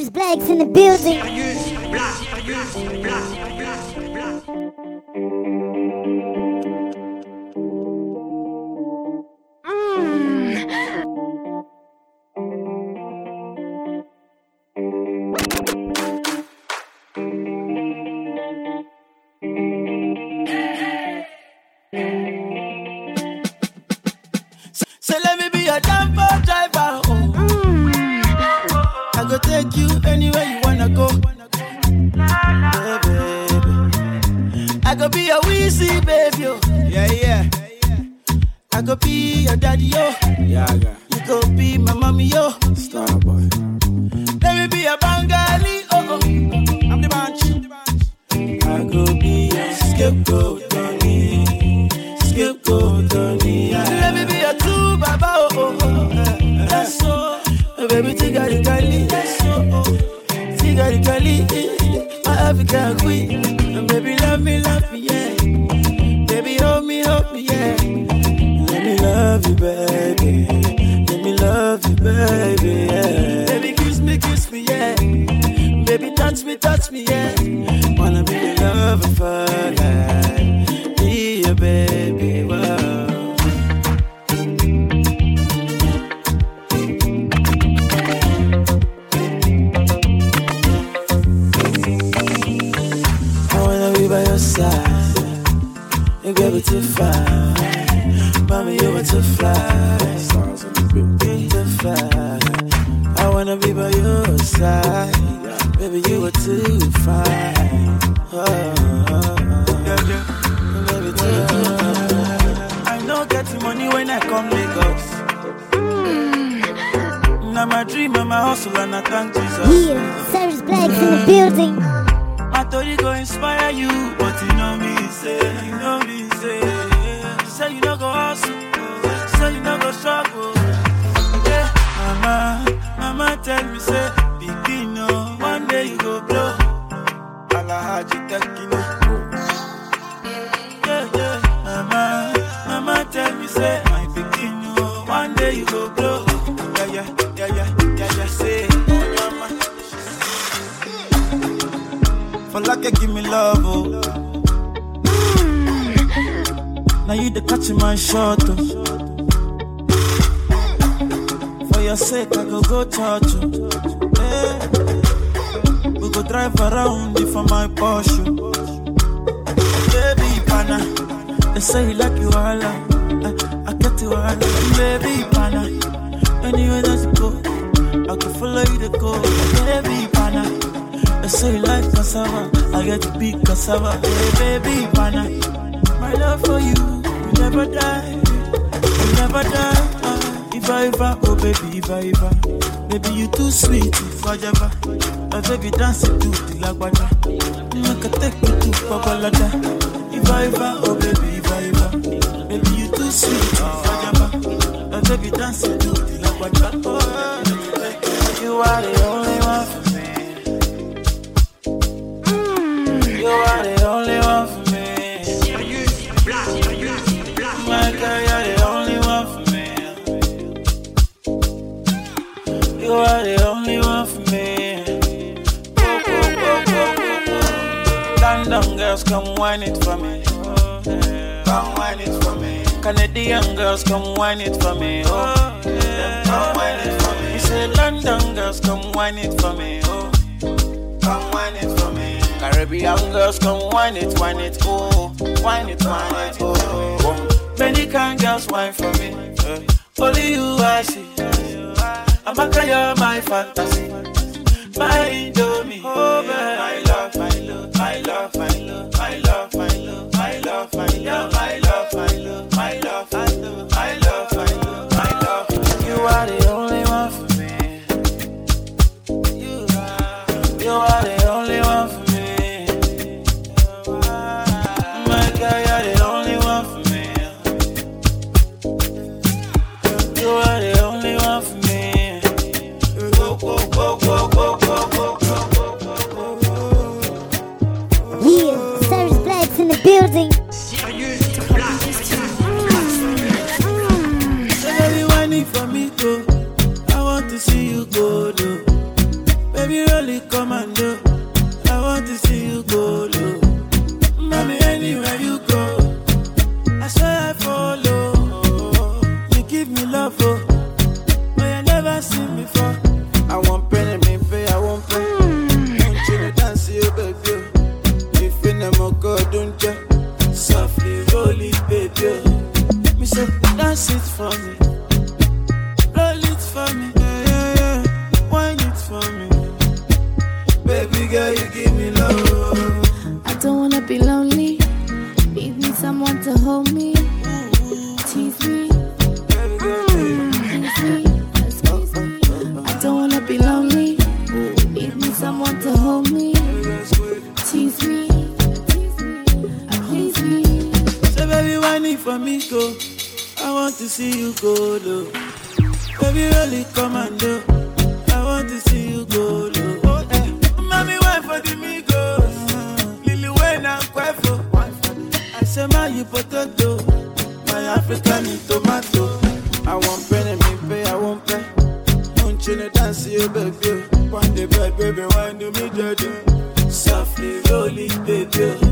Serious Blacks in the building. I know getting money when I come Lagos. Mm. Now my dream and my hustle and I thank Jesus. Yeah, Serious Blacks in the mm. building. My story go inspire you, but you know me, say, you know me, say, say you no go hustle, say you no go struggle. Yeah, mama, mama tell me, say, Like give me love, oh. Mm. Now you the catch in my shot, oh. For your sake, I go go church, oh. Yeah. We go drive around if for my Porsche. oh. Baby, pana, they say you like you all, I, I get you all, baby, pana. Anywhere that you go, I can follow you to go, baby, pana. Say you like cassava, I get to be cassava. Hey, baby, pana. My love for you, you never die, you never die. Ah, If I ever, oh baby, if I ever, baby you too sweet, if I ever, my baby dance it to the lagwaja. Make a take you to Babalada. If I ever, oh baby, if I ever, baby you too sweet, if I ever, my baby dance it to the lagwaja. Oh, you are the only are the only one for me. My girl, you're the only one for me. You are the only one for me. Go, go, go. London girls, come wine it for me. Come wine it for me. Canadian girls, come wine it for me. Oh, yeah. come wine it for me. Say London girls, come wine it for me. Oh, Caribbean girls, come wine it, wine it, oh, wine it, wine it, oh. Many kind girls wine for me. eh. Only you I see. I'm a you're my fantasy. My Indomie, oh. My love, my love, my love, my love, the building. for me, go. I want to see you go low. Baby, really come and do. I want to see you go low. Oh, eh. Mommy, wait for the Migos. Mm-hmm. Lily, when I'm quifo. I say, my you potato. My African tomato. I won't pay, me pay, I won't pay. Don't you know, dance, you baby. One day, baby, why do me, daddy? Softly, rolling, baby.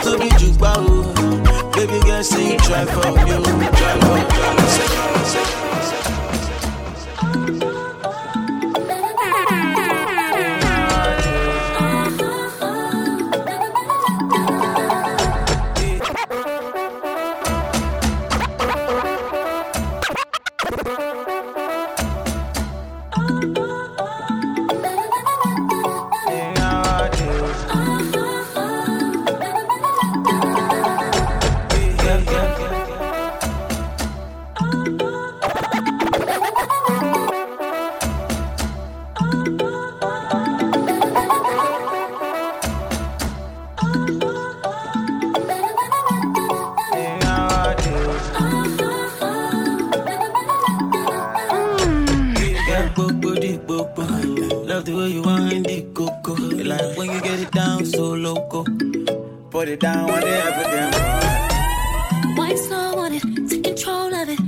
no be jigba o. Baby girl, say you try for me, try for me. Bobo di. Love the way you wind the coco. Like when you get it down so loco. Put it down on the African. Wine slow on it, take control of it,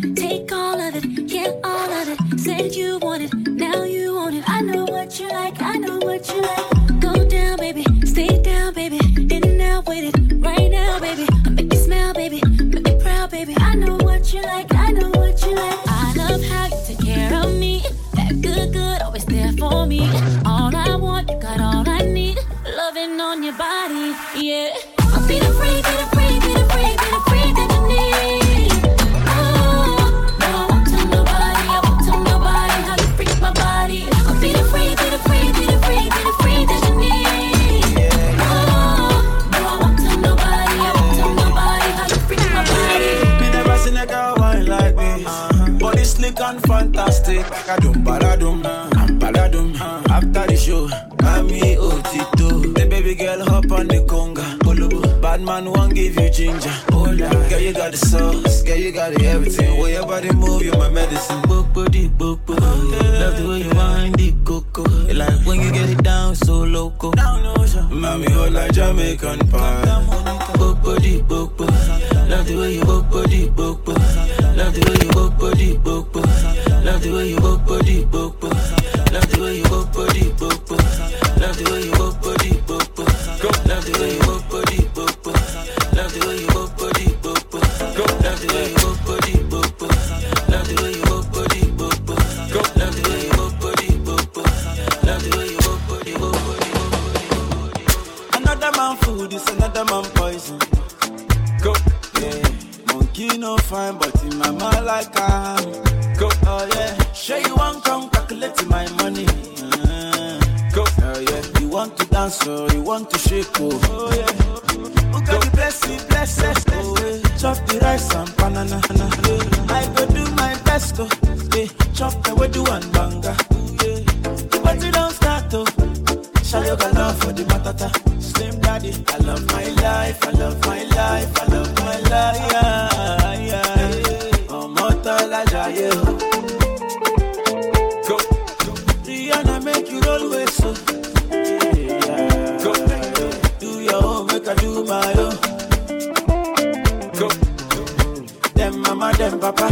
Body slick and fantastic. Badum, badadum, and badadum. After the show, Kami Otito. The baby girl hop on the conga. Bad man won't give you ginger. Hola. Girl, you got the sauce. Girl, you got the everything. Way your body move, you my medicine. Boko di boko. Love the way you wind the coco. Like when you get it down so loco. Mami, hola Jamaican pie. Boko di boko. Love the way you boko di boko. Love the way you walk body, walk body. Love the way you walk body, walk body. Love the way you walk body, walk body. Love the way you walk. Monkey no fine, but in my mind like I'm. Go. Oh yeah. Sure you want come calculate my money. Uh, go. Oh yeah. You want to dance or you want to shake oh. Oh yeah. Who got the blessing, bless us, oh yeah. Chop the rice and banana. Yeah. I go do my best oh. Yeah. Chop the way do and banga. You got love for the matata? Slim daddy, I love my life, I love my life, I love my life. Yeah, yeah. Ọmọ tọ́lá jayé o. Go. Rihanna make you roll with so. Yeah. Go. Do your own, I do my own. Go. Them mama, them papa,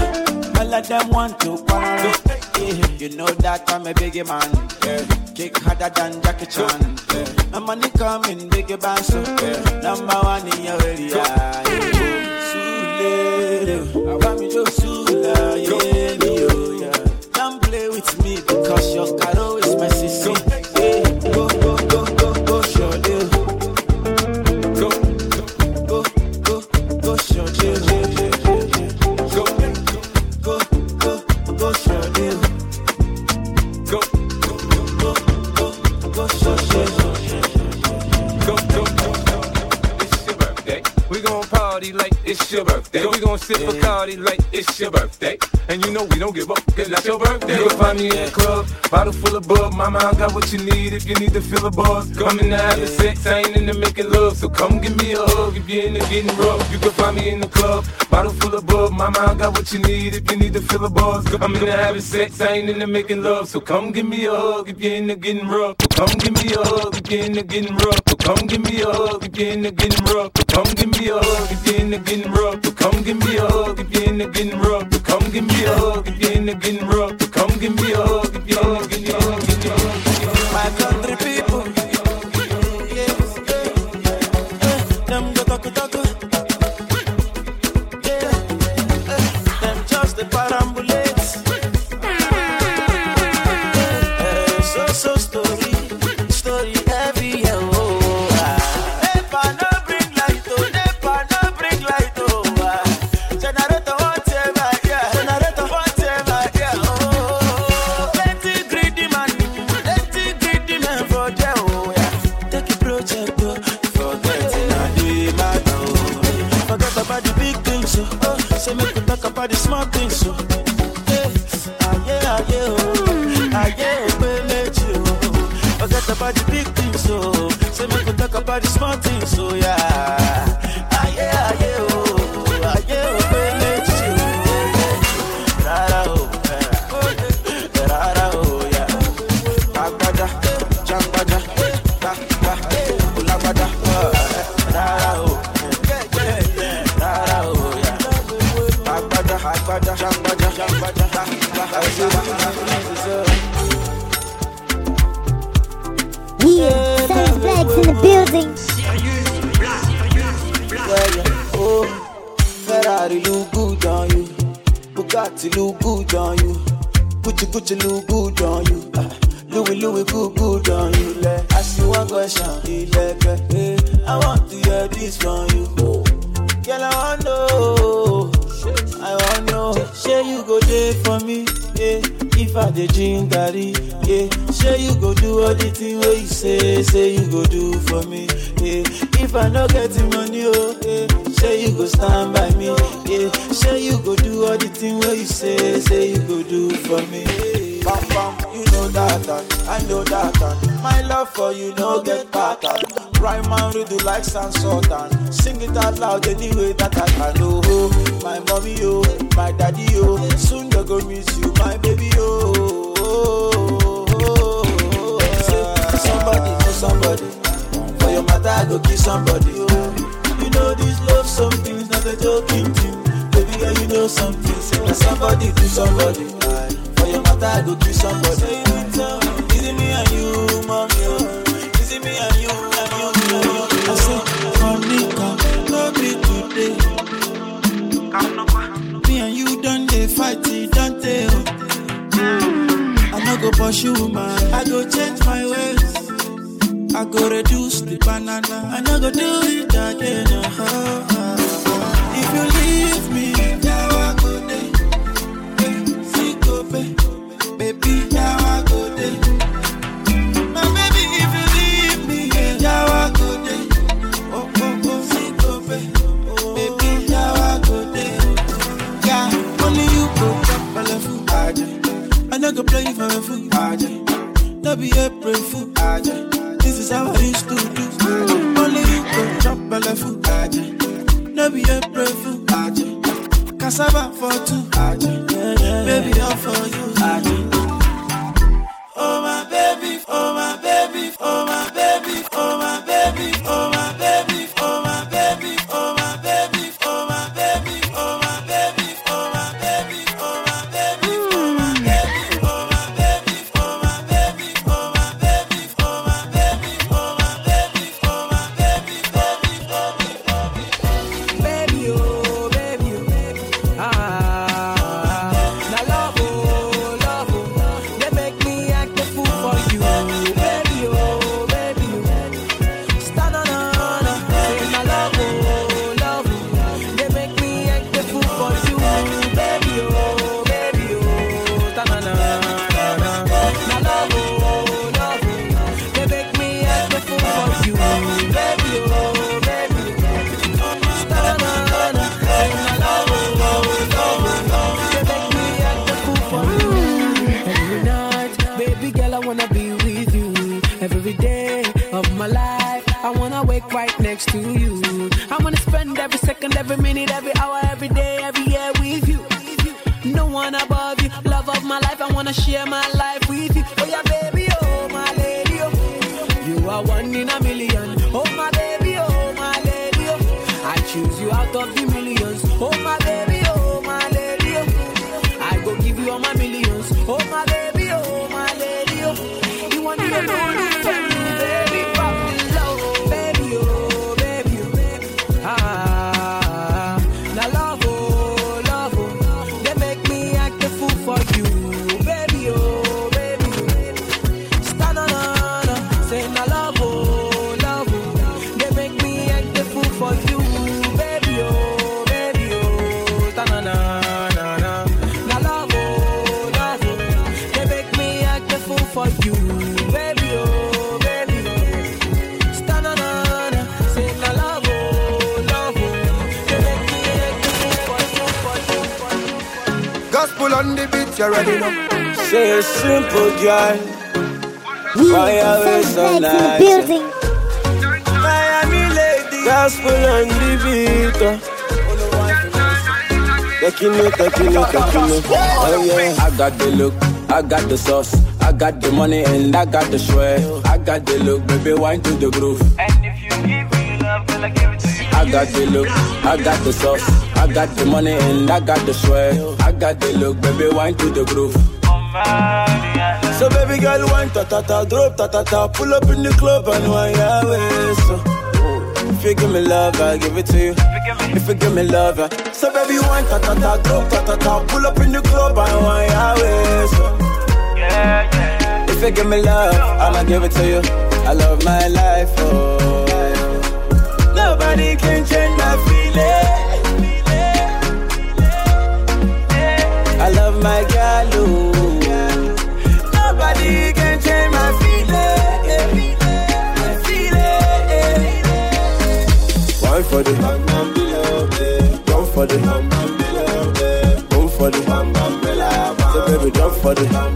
all of them want to quarrel. Yeah. You know that I'm a biggie man. Yeah. Kick harder than Jackie Chan. Yeah. My money coming, biggie band, so yeah. number one in your area. In the club, bottle full of bub. Mama, I got what you need if you need to fill a buzz. Come in to having sex, I ain't into making love. So come give me a hug if you're into getting rough. You can find me in the club, bottle full of bub. Mama, I got what you need if you need to fill a buzz. I'm into having sex, I ain't into making love. So come give me a hug if you're into getting rough. So come give me a hug if you're into getting rough. So come give me a hug if you're into getting rough. So come give me a hug if you're into getting rough. So come give me a hug if you're into getting rough. So come give me a hug if you're into getting rough. So come give me a hug if you're into getting rough. My country something, so yeah. Bugatti look good on you. Gucci Gucci look good on you. Ah, Louis Louis good good on you. Le. Ask you one question, I want to hear this from you. Girl, I want know. I want know. Say you go there for me. Yeah. If I dey drink garri, yeah. Say you go do all the thing where you say, say you go do for me. Yeah. If I no get the money, oh, yeah. Say you go stand by me. Yeah. Say you go do all the thing where you say, say you go do for me. Bam bam, you know that, that I know that, that my love for you no get pattern. Uh. Rhyme and redo like San Sultan. Sing it out loud anyway that I can. Oh, oh, my mommy, oh, my daddy, oh. Soon they go miss you, my baby, oh. oh, oh, oh. Say, somebody know somebody. For your matter, I go kill somebody, oh. Know this love something is not a joking thing. Baby girl, you know something. Say that somebody do somebody. For your matter, I go kill somebody. Say it, uh, Is it me and you, mommy? Is it me and you, and you, and you? I say, Monica, no be today. Me and you done they fight, it done they. I no go pursue man, I go change my ways. I go reduce the banana, I no go do it again. uh If you leave me, now I go. Baby, now I baby, if you leave me, now I go there. Oh, oh, oh, see, go. Baby, now I go there. Yeah, only you go drop my left foot, I no go play for a fool, Aja. No be fool, Aja. This is how I used to do. Only you go my left foot, Aja. No be April fool, Aja. Cassava for two, Aja. Baby, all for you, Aja. You already know. Say a simple girl. We Why are we Sounds so Bags in the nice? building. Miami lady. Gospel on the beat. Taking it, taking it, taking it. Oh yeah. I got the look, I got the sauce, I got the money and I got the sweat. I got the look, baby, wine to the groove. And I got the look, I got the sauce, I got the money and I got the sweat. I got the look, baby, wine to the groove. So baby girl, wine ta ta ta, drop ta ta ta, pull up in the club and wine your waist. So, if you give me love, I give it to you. If you give me love, yeah. so baby wine ta ta ta, drop ta ta ta, pull up in the club and wine your waist. So, Yeah, yeah. if you give me love, I'ma give it to you. I love my life, oh. Nobody can change my feeling. I love my girl, oh. Nobody can change my feeling. My feeling. One for the bam bam below, one for the bam bam below, one for the bam bam below. So baby, jump for the bam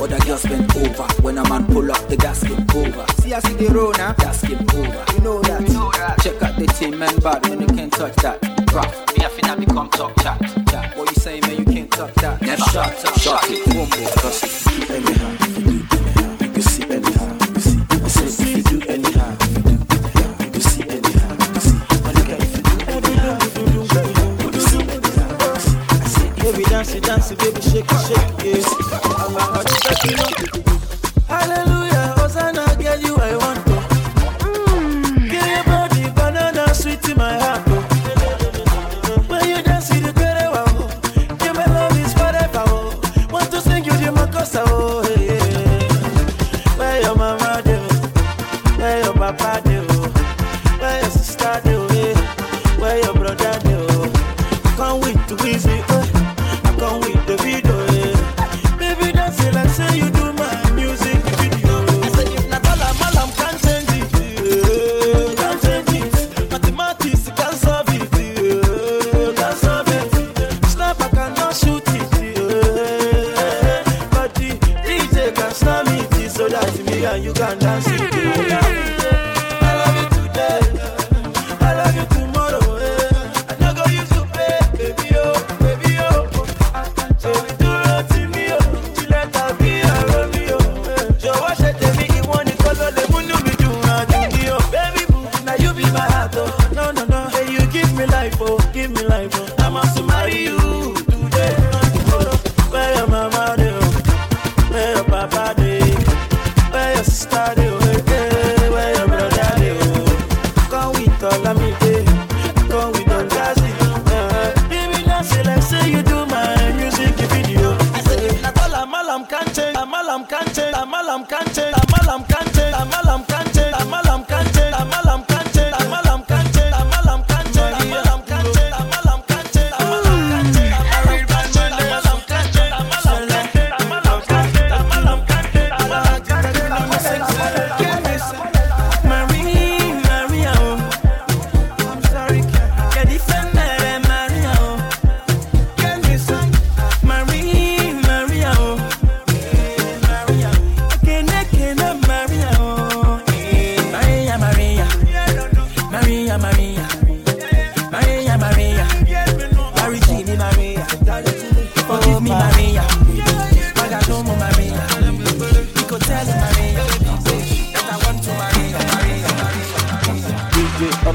other girls bend over. When a man pull up, the gas get over. See, I see the road now, Gas get over. you know that. Check out the team, man, bad when you can't touch that. Rough, me I finna become top chat. chat. What you say, man, you can't touch that. Never shut up, shut it, boom, boom. Cause if you do anyhow, if you do anyhow, you can see anyhow, you can see. I say if you do anyhow, if you do anyhow, you can see you see. My nigga, you do anyhow, if you do anyhow, you can see anyhow, you. I say Baby dance, it, dance, it, baby shake it, shake it.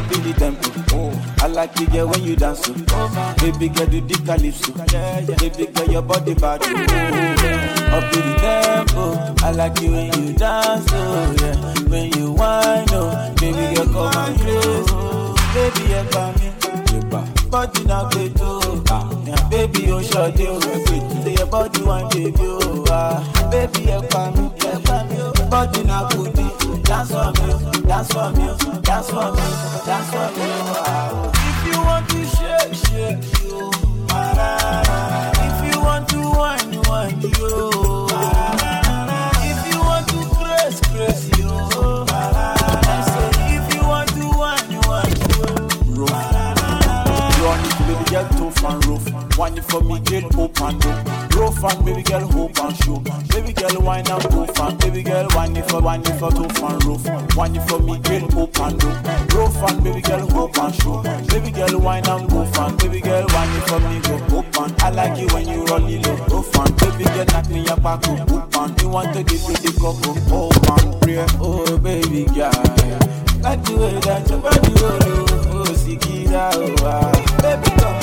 Up in the temple. I like the girl when you dance. Oh, Baby girl, do the calypso. Baby girl, your body bad. Oh, Up in the temple. I like you when you dance. Oh, yeah. When you whine, oh. Baby girl, come and close. Oh. Baby, you come me. Body now play too. Baby, oh, you sure do. Say your body one baby. Oh, ah. Baby, you come me body na booty. Dance for me, That's for me, That's for me, That's for me. If you want to shake, shake you. If you want to wine, wine you. Wine for me, get hope and do. Grow fun, baby girl, hope and show. Baby girl, wine and go fun. Baby girl, wine for, wine for two fan roof. Wine for me, get hope and do. Grow fun, baby girl, hope and show. Baby girl, wine and go fun. Baby girl, wine for me, go up and. I like it when you roll it, go fan. Baby girl, knock me up, I go up and. You want to give me the cup, oh man, prayer. oh baby girl. Got the way that your body roll, oh, oh, see, get out, oh, ah. baby, come.